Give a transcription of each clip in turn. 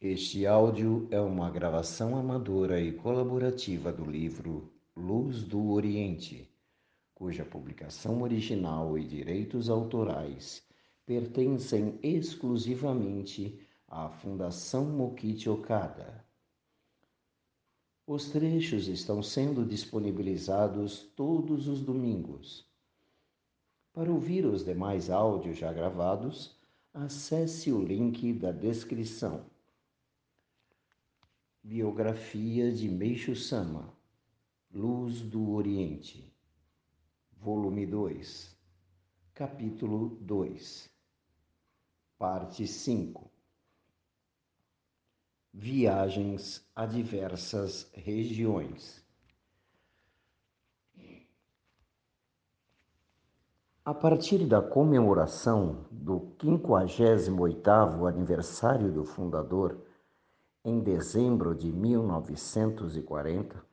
Este áudio é uma gravação amadora e colaborativa do livro Luz do Oriente, cuja publicação original e direitos autorais pertencem exclusivamente à Fundação Mokichi Okada. Os trechos estão sendo disponibilizados todos os domingos. Para ouvir os demais áudios já gravados, acesse o link da descrição. Biografia de Meixo Sama, Luz do Oriente, Volume 2, Capítulo 2, Parte 5 Viagens a diversas regiões. A partir da comemoração do 58º aniversário do fundador, em dezembro de 1940,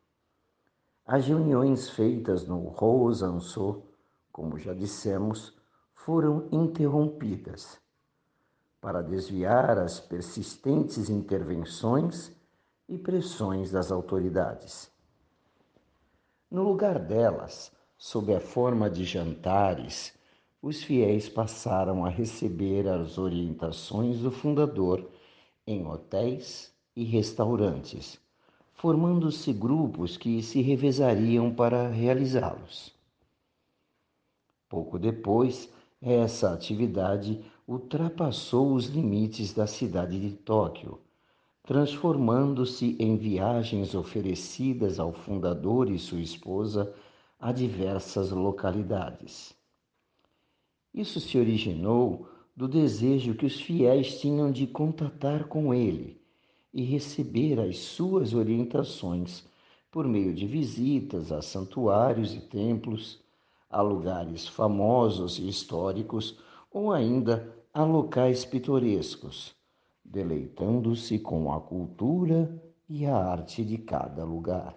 as reuniões feitas no Rosançô, como já dissemos, foram interrompidas para desviar as persistentes intervenções e pressões das autoridades. No lugar delas, sob a forma de jantares, os fiéis passaram a receber as orientações do fundador em hotéis e restaurantes, formando-se grupos que se revezariam para realizá-los. Pouco depois, essa atividade ultrapassou os limites da cidade de Tóquio, transformando-se em viagens oferecidas ao fundador e sua esposa a diversas localidades. Isso se originou do desejo que os fiéis tinham de contatar com ele e receber as suas orientações por meio de visitas a santuários e templos, a lugares famosos e históricos ou ainda a locais pitorescos, deleitando-se com a cultura e a arte de cada lugar.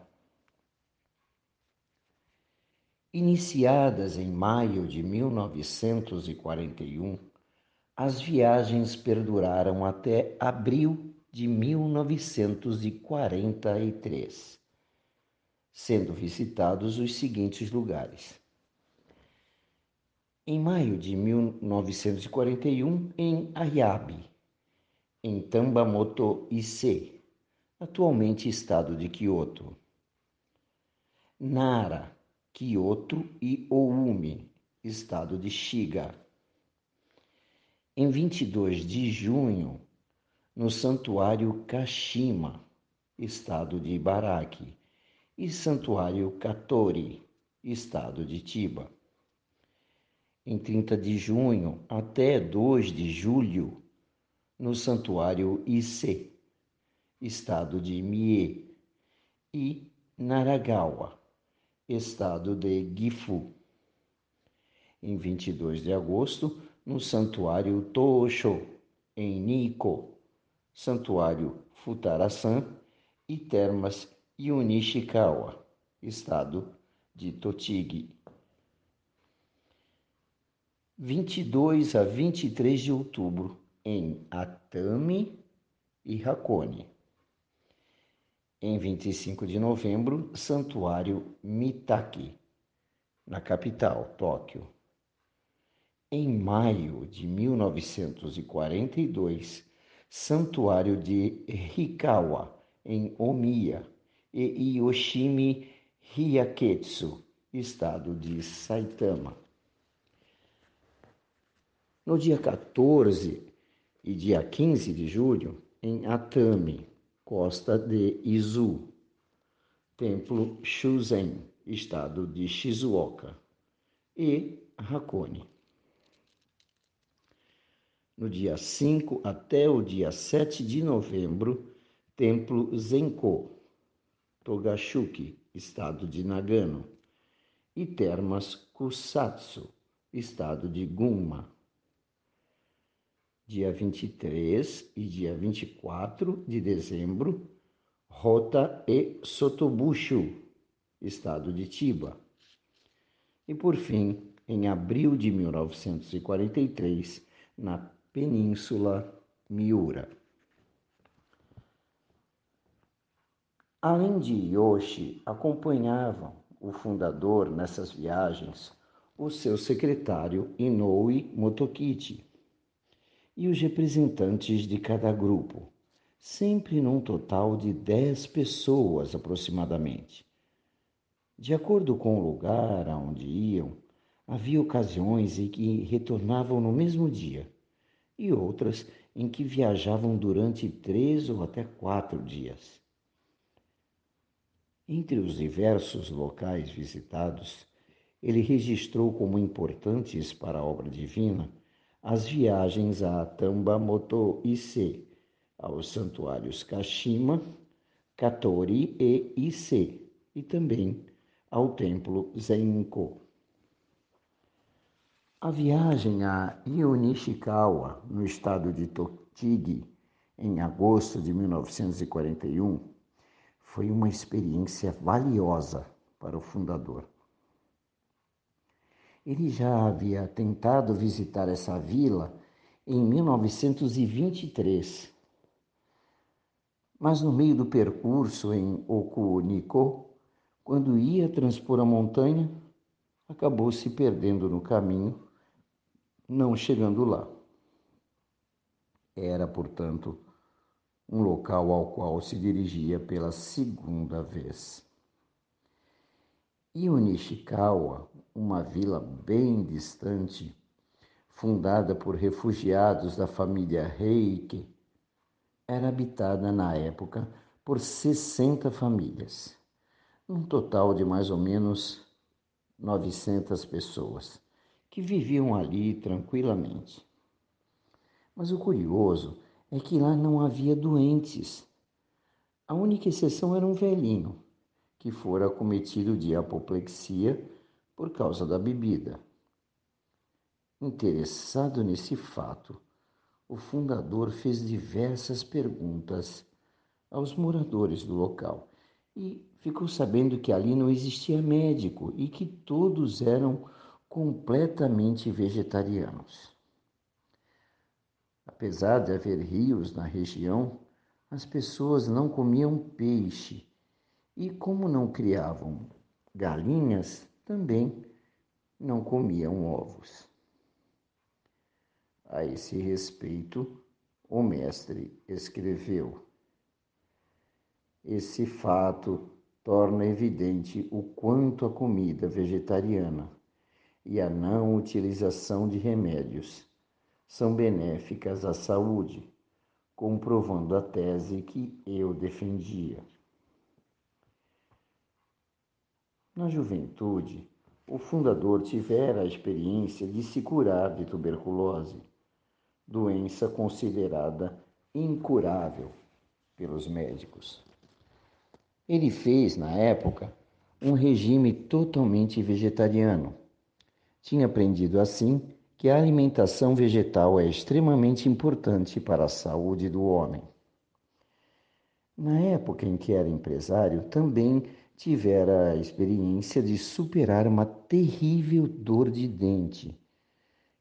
Iniciadas em maio de 1941, as viagens perduraram até abril de 1943, sendo visitados os seguintes lugares. Em maio de 1941, em Ayabe, em Tambamoto Ise, atualmente estado de Kyoto. Nara, Kyoto e Oumi, estado de Shiga. Em 22 de junho, no Santuário Kashima, estado de Ibaraki, e Santuário Katori, estado de Tiba. Em 30 de junho até 2 de julho, no Santuário Ise, estado de Mie, e Naragawa, estado de Gifu. Em 22 de agosto, no Santuário Tosho, em Nikko, Santuário Futarasan e Termas Yunishikawa, estado de Totigi. 22 a 23 de outubro, em Atami e Hakone. Em 25 de novembro, Santuário Mitaki, na capital, Tóquio. Em maio de 1942, Santuário de Hikawa, em Omiya, e Yoshimi Hyaketsu, estado de Saitama. No dia 14 e dia 15 de julho, em Atami, costa de Izu, Templo Shuzen, estado de Shizuoka, e Hakone no dia 5 até o dia 7 de novembro, Templo Zenko, Togashuki, estado de Nagano, e Termas Kusatsu, estado de Gunma. Dia 23 e dia 24 de dezembro, Rota e Sotobushu, estado de Chiba. E por fim, em abril de 1943, na Península Miura. Além de Yoshi, acompanhavam o fundador nessas viagens o seu secretário Inoue Motokichi e os representantes de cada grupo, sempre num total de dez pessoas aproximadamente. De acordo com o lugar aonde iam, havia ocasiões em que retornavam no mesmo dia e outras em que viajavam durante três ou até quatro dias. Entre os diversos locais visitados, ele registrou como importantes para a obra divina as viagens a Tambamoto Ise, aos santuários Kashima, Katori e Ise, e também ao templo Zenko. A viagem a Ionishikawa, no estado de Tochigi, em agosto de 1941, foi uma experiência valiosa para o fundador. Ele já havia tentado visitar essa vila em 1923, mas no meio do percurso em Okuniko, quando ia transpor a montanha, acabou se perdendo no caminho, não chegando lá. Era, portanto, um local ao qual se dirigia pela segunda vez. E Nishikawa, uma vila bem distante, fundada por refugiados da família Reike, era habitada na época por 60 famílias, um total de mais ou menos 900 pessoas que viviam ali tranquilamente. Mas o curioso é que lá não havia doentes. A única exceção era um velhinho, que fora acometido de apoplexia por causa da bebida. Interessado nesse fato, o fundador fez diversas perguntas aos moradores do local e ficou sabendo que ali não existia médico e que todos eram completamente vegetarianos. Apesar de haver rios na região, as pessoas não comiam peixe e, como não criavam galinhas, também não comiam ovos. A esse respeito, o mestre escreveu: Esse fato torna evidente o quanto a comida vegetariana e a não utilização de remédios são benéficas à saúde, comprovando a tese que eu defendia. Na juventude, o fundador tivera a experiência de se curar de tuberculose, doença considerada incurável pelos médicos. Ele fez, na época, um regime totalmente vegetariano. Tinha aprendido assim que a alimentação vegetal é extremamente importante para a saúde do homem. Na época em que era empresário, também tivera a experiência de superar uma terrível dor de dente.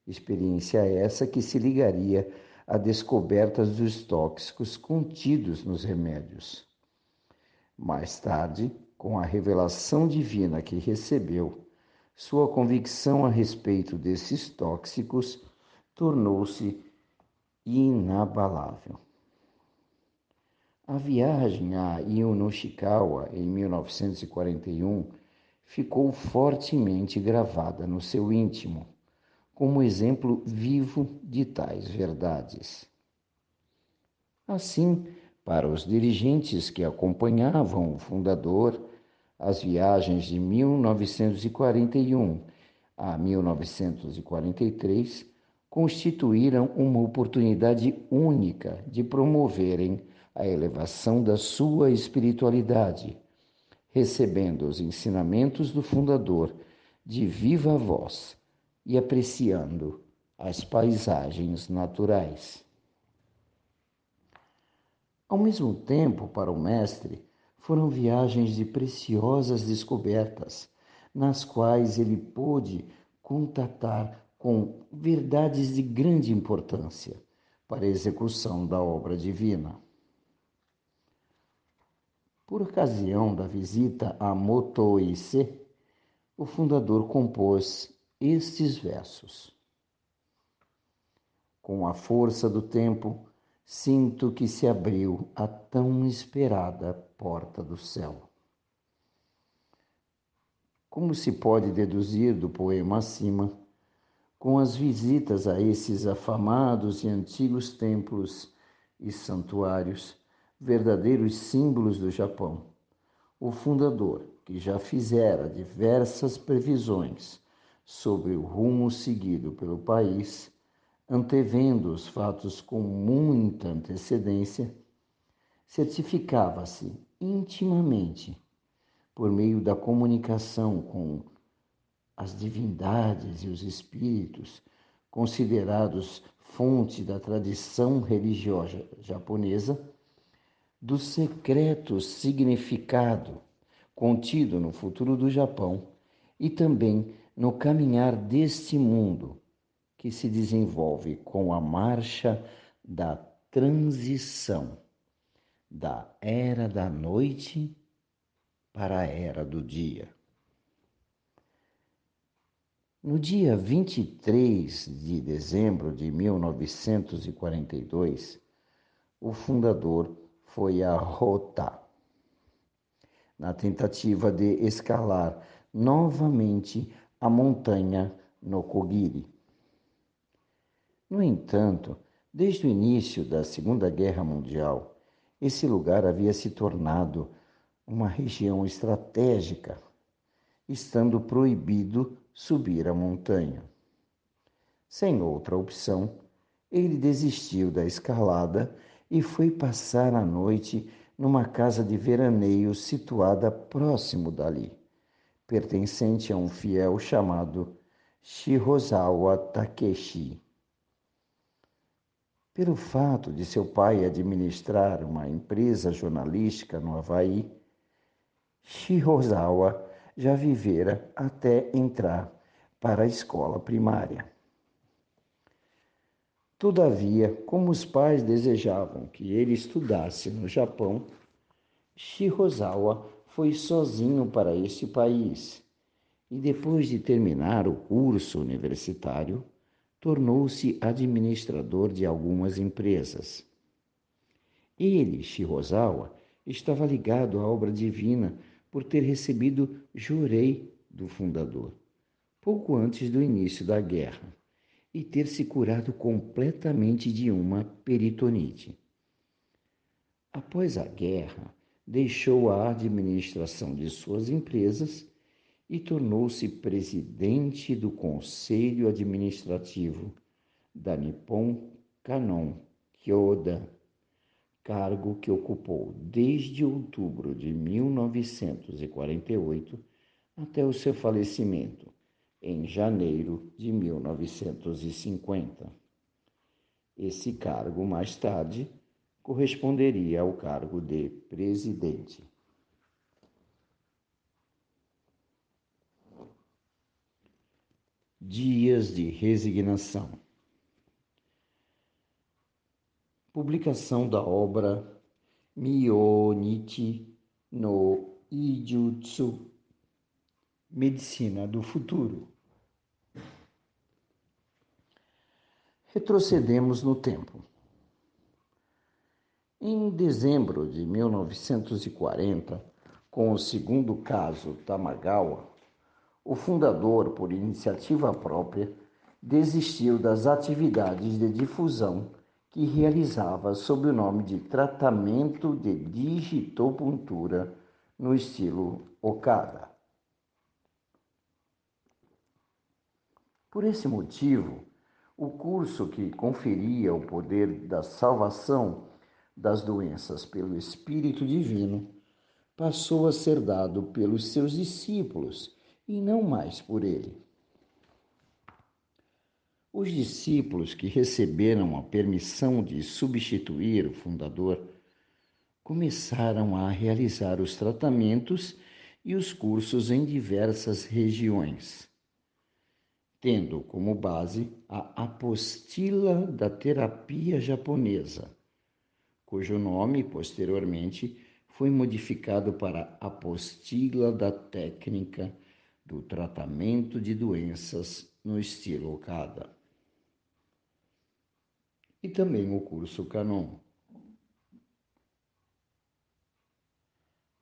Experiência essa que se ligaria à descoberta dos tóxicos contidos nos remédios. Mais tarde, com a revelação divina que recebeu, sua convicção a respeito desses tóxicos tornou-se inabalável. A viagem a Ionoshikawa em 1941 ficou fortemente gravada no seu íntimo, como exemplo vivo de tais verdades. Assim, para os dirigentes que acompanhavam o fundador, as viagens de 1941 a 1943 constituíram uma oportunidade única de promoverem a elevação da sua espiritualidade, recebendo os ensinamentos do fundador de viva voz e apreciando as paisagens naturais. Ao mesmo tempo, para o mestre, foram viagens de preciosas descobertas, nas quais ele pôde contatar com verdades de grande importância para a execução da obra divina. Por ocasião da visita a Motoise, o fundador compôs estes versos. Com a força do tempo, sinto que se abriu a tão esperada porta do céu. Como se pode deduzir do poema acima, com as visitas a esses afamados e antigos templos e santuários, verdadeiros símbolos do Japão, o fundador, que já fizera diversas previsões sobre o rumo seguido pelo país, antevendo os fatos com muita antecedência, certificava-se intimamente, por meio da comunicação com as divindades e os espíritos, considerados fonte da tradição religiosa japonesa, do secreto significado contido no futuro do Japão e também no caminhar deste mundo que se desenvolve com a marcha da transição da era da noite para a era do dia. No dia 23 de dezembro de 1942, o fundador foi a Rota, na tentativa de escalar novamente a montanha Nokogiri. No entanto, desde o início da Segunda Guerra Mundial, esse lugar havia se tornado uma região estratégica, estando proibido subir a montanha. Sem outra opção, ele desistiu da escalada e foi passar a noite numa casa de veraneio situada próximo dali, pertencente a um fiel chamado Shirozawa Takeshi. Pelo fato de seu pai administrar uma empresa jornalística no Havaí, Shirozawa já vivera até entrar para a escola primária. Todavia, como os pais desejavam que ele estudasse no Japão, Shirozawa foi sozinho para este país e, depois de terminar o curso universitário, tornou-se administrador de algumas empresas. Ele, Shirozawa, estava ligado à obra divina por ter recebido jurei do fundador, pouco antes do início da guerra, e ter se curado completamente de uma peritonite. Após a guerra, deixou a administração de suas empresas e tornou-se presidente do Conselho Administrativo da Nippon Canon Kyoda, cargo que ocupou desde outubro de 1948 até o seu falecimento em janeiro de 1950. Esse cargo, mais tarde, corresponderia ao cargo de presidente. Dias de resignação. Publicação da obra Miyonichi no Ijutsu Medicina do Futuro. Retrocedemos no tempo. Em dezembro de 1940, com o segundo caso Tamagawa, o fundador, por iniciativa própria, desistiu das atividades de difusão que realizava sob o nome de tratamento de digitopuntura no estilo Okada. Por esse motivo, o curso que conferia o poder da salvação das doenças pelo Espírito Divino passou a ser dado pelos seus discípulos e não mais por ele. Os discípulos que receberam a permissão de substituir o fundador começaram a realizar os tratamentos e os cursos em diversas regiões, tendo como base a apostila da terapia japonesa, cujo nome posteriormente foi modificado para Apostila da Técnica do Tratamento de Doenças no estilo Okada. E também o curso Canon.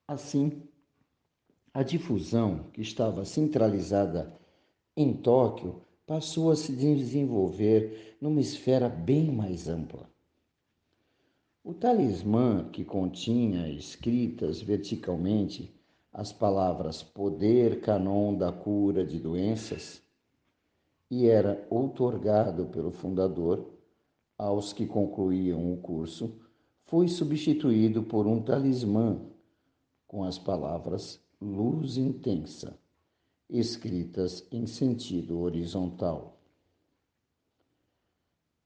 Assim, a difusão, que estava centralizada em Tóquio, passou a se desenvolver numa esfera bem mais ampla. O talismã, que continha escritas verticalmente as palavras poder canon da cura de doenças, e era outorgado pelo fundador aos que concluíam o curso, foi substituído por um talismã com as palavras luz intensa, escritas em sentido horizontal.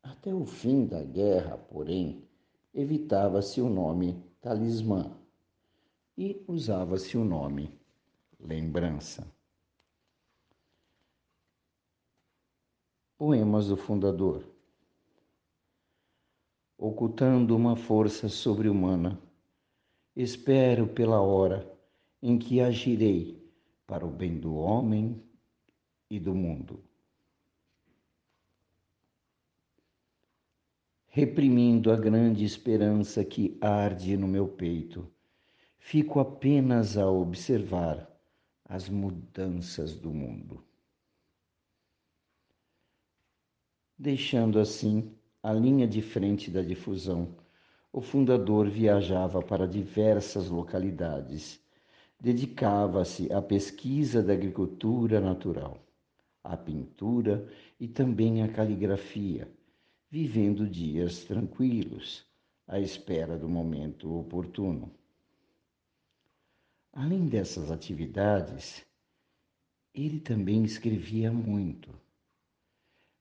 Até o fim da guerra, porém, evitava-se o nome talismã e usava-se o nome lembrança. Poemas do Fundador Ocultando uma força sobre-humana, espero pela hora em que agirei para o bem do homem e do mundo. Reprimindo a grande esperança que arde no meu peito, fico apenas a observar as mudanças do mundo. Deixando assim a linha de frente da difusão, o fundador viajava para diversas localidades dedicava-se à pesquisa da agricultura natural, à pintura e também à caligrafia, vivendo dias tranquilos, à espera do momento oportuno. Além dessas atividades, ele também escrevia muito.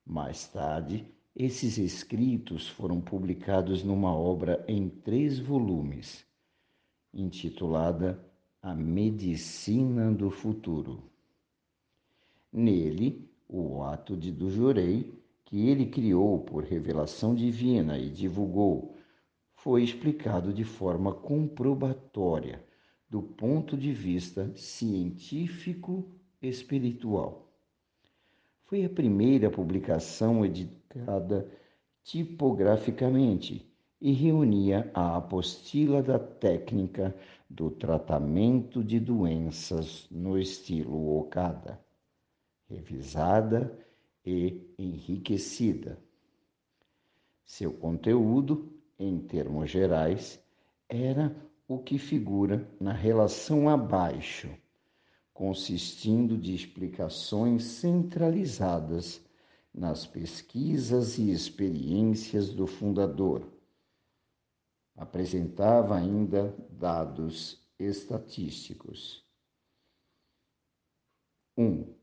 Mais tarde, esses escritos foram publicados numa obra em três volumes, intitulada a medicina do futuro. Nele, o ato de do jurei, que ele criou por revelação divina e divulgou, foi explicado de forma comprobatória do ponto de vista científico espiritual. Foi a primeira publicação editada tipograficamente e reunia a apostila da técnica do tratamento de doenças no estilo Okada, revisada e enriquecida. Seu conteúdo, em termos gerais, era o que figura na relação abaixo, consistindo de explicações centralizadas nas pesquisas e experiências do fundador apresentava ainda dados estatísticos. 1. Um,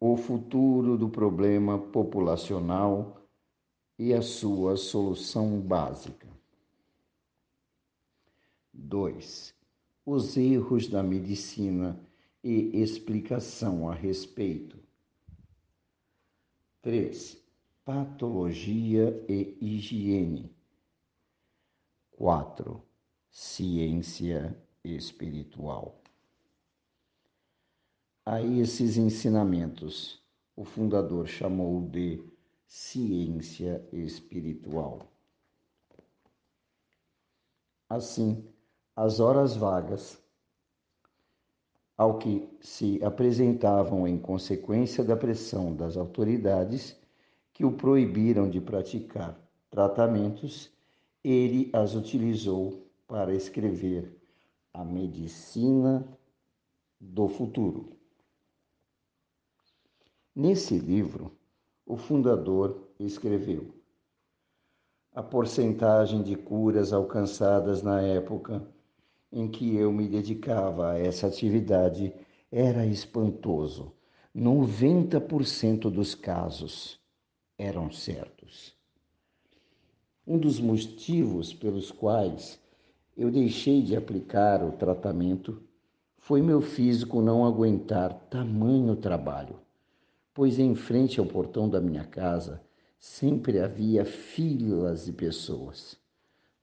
o futuro do problema populacional e a sua solução básica. 2. Os erros da medicina e explicação a respeito. 3. Patologia e higiene. 4. Ciência espiritual. A esses ensinamentos, o fundador chamou de ciência espiritual. Assim, as horas vagas, ao que se apresentavam em consequência da pressão das autoridades que o proibiram de praticar tratamentos ele as utilizou para escrever A Medicina do Futuro. Nesse livro, o fundador escreveu: A porcentagem de curas alcançadas na época em que eu me dedicava a essa atividade era espantoso. 90% dos casos eram certos. Um dos motivos pelos quais eu deixei de aplicar o tratamento foi meu físico não aguentar tamanho trabalho, pois em frente ao portão da minha casa sempre havia filas de pessoas.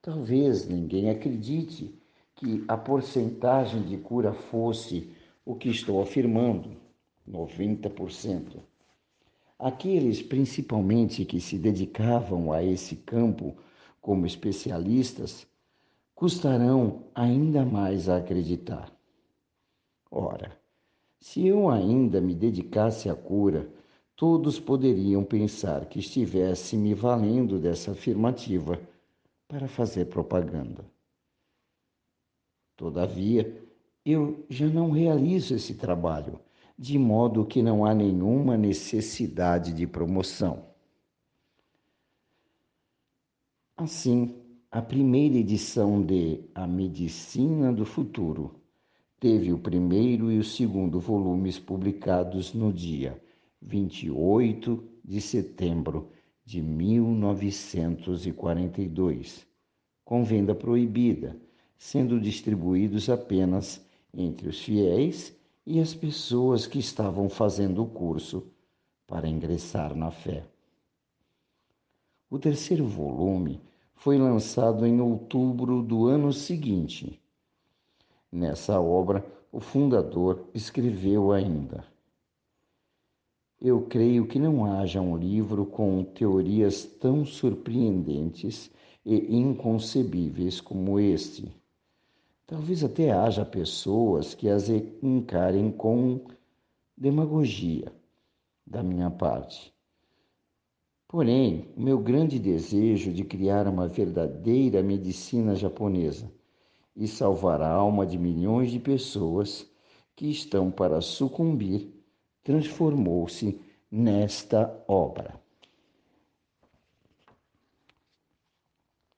Talvez ninguém acredite que a porcentagem de cura fosse o que estou afirmando, 90%. Aqueles, principalmente, que se dedicavam a esse campo como especialistas, custarão ainda mais a acreditar. Ora, se eu ainda me dedicasse à cura, todos poderiam pensar que estivesse me valendo dessa afirmativa para fazer propaganda. Todavia, eu já não realizo esse trabalho, de modo que não há nenhuma necessidade de promoção. Assim, a primeira edição de A Medicina do Futuro teve o primeiro e o segundo volumes publicados no dia 28 de setembro de 1942, com venda proibida, sendo distribuídos apenas entre os fiéis e as pessoas que estavam fazendo o curso para ingressar na fé. O terceiro volume foi lançado em outubro do ano seguinte. Nessa obra, o fundador escreveu ainda: Eu creio que não haja um livro com teorias tão surpreendentes e inconcebíveis como este Talvez até haja pessoas que as encarem com demagogia da minha parte. Porém, o meu grande desejo de criar uma verdadeira medicina japonesa e salvar a alma de milhões de pessoas que estão para sucumbir transformou-se nesta obra.